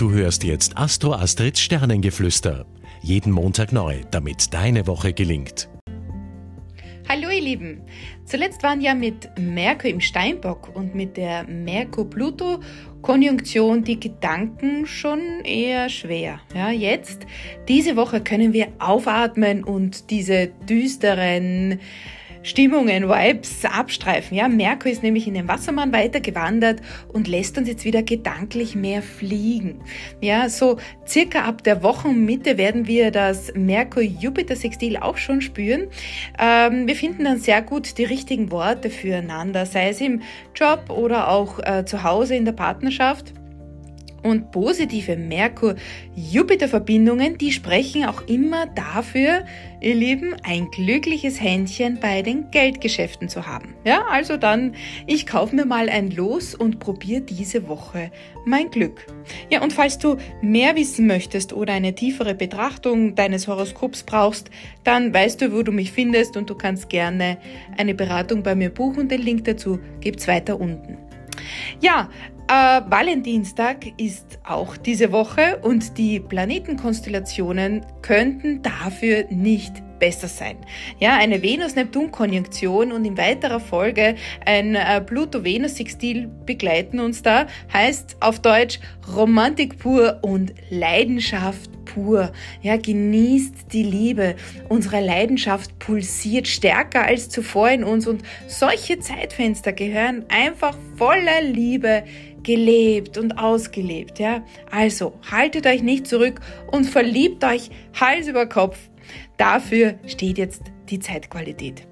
Du hörst jetzt Astro Astrids Sternengeflüster. Jeden Montag neu, damit deine Woche gelingt. Hallo ihr Lieben! Zuletzt waren ja mit Merkur im Steinbock und mit der Merkur-Pluto-Konjunktion die Gedanken schon eher schwer. Ja, jetzt, diese Woche können wir aufatmen und diese düsteren Stimmungen, Vibes abstreifen. Ja, Merkur ist nämlich in den Wassermann weitergewandert und lässt uns jetzt wieder gedanklich mehr fliegen. Ja, so circa ab der Wochenmitte werden wir das Merkur-Jupiter-Sextil auch schon spüren. Ähm, wir finden dann sehr gut die richtigen Worte füreinander, sei es im Job oder auch äh, zu Hause in der Partnerschaft. Und positive Merkur-Jupiter-Verbindungen, die sprechen auch immer dafür, ihr Lieben, ein glückliches Händchen bei den Geldgeschäften zu haben. Ja, also dann, ich kaufe mir mal ein Los und probiere diese Woche mein Glück. Ja, und falls du mehr wissen möchtest oder eine tiefere Betrachtung deines Horoskops brauchst, dann weißt du, wo du mich findest und du kannst gerne eine Beratung bei mir buchen. Den Link dazu gibt's weiter unten. Ja, äh, Valentinstag ist auch diese Woche und die Planetenkonstellationen könnten dafür nicht besser sein. Ja, eine Venus-Neptun-Konjunktion und in weiterer Folge ein äh, Pluto-Venus-Sextil begleiten uns da, heißt auf Deutsch Romantik pur und Leidenschaft pur. Ja, genießt die Liebe. Unsere Leidenschaft pulsiert stärker als zuvor in uns und solche Zeitfenster gehören einfach voller Liebe gelebt und ausgelebt, ja. Also, haltet euch nicht zurück und verliebt euch Hals über Kopf. Dafür steht jetzt die Zeitqualität.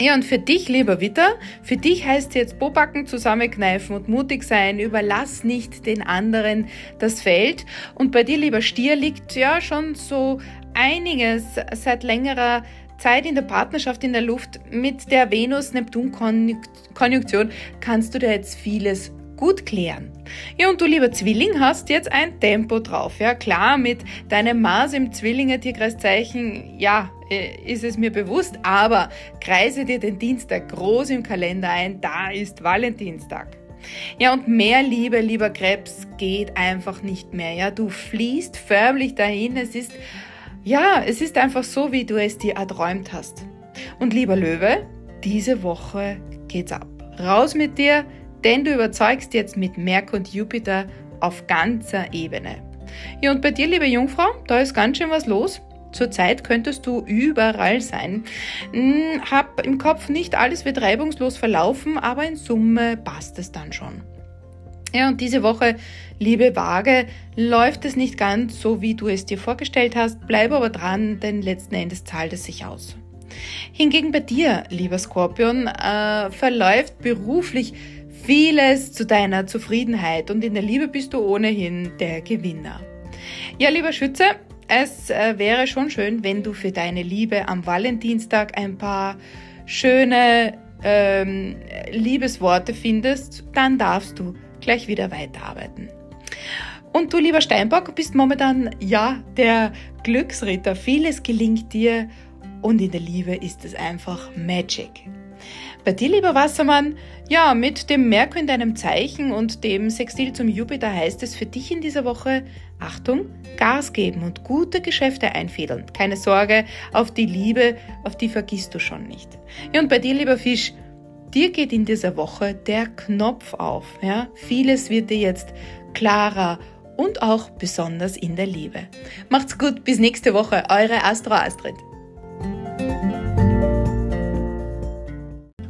Ja, und für dich, lieber Witter, für dich heißt jetzt Bobacken zusammenkneifen und mutig sein. Überlass nicht den anderen das Feld. Und bei dir, lieber Stier, liegt ja schon so einiges seit längerer Zeit in der Partnerschaft in der Luft. Mit der Venus-Neptun-Konjunktion kannst du dir jetzt vieles gut klären. Ja, und du lieber Zwilling hast jetzt ein Tempo drauf. Ja, klar, mit deinem Mars im Zwillinge-Tierkreiszeichen, ja, äh, ist es mir bewusst, aber kreise dir den Dienstag groß im Kalender ein, da ist Valentinstag. Ja, und mehr Liebe, lieber Krebs, geht einfach nicht mehr. Ja, du fließt förmlich dahin. Es ist, ja, es ist einfach so, wie du es dir erträumt hast. Und lieber Löwe, diese Woche geht's ab. Raus mit dir, denn du überzeugst jetzt mit Merkur und Jupiter auf ganzer Ebene. Ja, und bei dir, liebe Jungfrau, da ist ganz schön was los. Zurzeit könntest du überall sein. Hm, hab im Kopf nicht alles wird reibungslos verlaufen, aber in Summe passt es dann schon. Ja, und diese Woche, liebe Waage, läuft es nicht ganz so, wie du es dir vorgestellt hast. Bleib aber dran, denn letzten Endes zahlt es sich aus. Hingegen bei dir, lieber Skorpion, äh, verläuft beruflich vieles zu deiner Zufriedenheit und in der Liebe bist du ohnehin der Gewinner. Ja, lieber Schütze, es äh, wäre schon schön, wenn du für deine Liebe am Valentinstag ein paar schöne ähm, Liebesworte findest, dann darfst du gleich wieder weiterarbeiten. Und du, lieber Steinbock, bist momentan ja der Glücksritter. Vieles gelingt dir und in der Liebe ist es einfach Magic. Bei dir, lieber Wassermann, ja, mit dem Merkur in deinem Zeichen und dem Sextil zum Jupiter heißt es für dich in dieser Woche, Achtung, Gas geben und gute Geschäfte einfädeln. Keine Sorge, auf die Liebe, auf die vergisst du schon nicht. Ja, und bei dir, lieber Fisch, dir geht in dieser Woche der Knopf auf. Ja? Vieles wird dir jetzt klarer und auch besonders in der Liebe. Macht's gut, bis nächste Woche, eure Astro Astrid.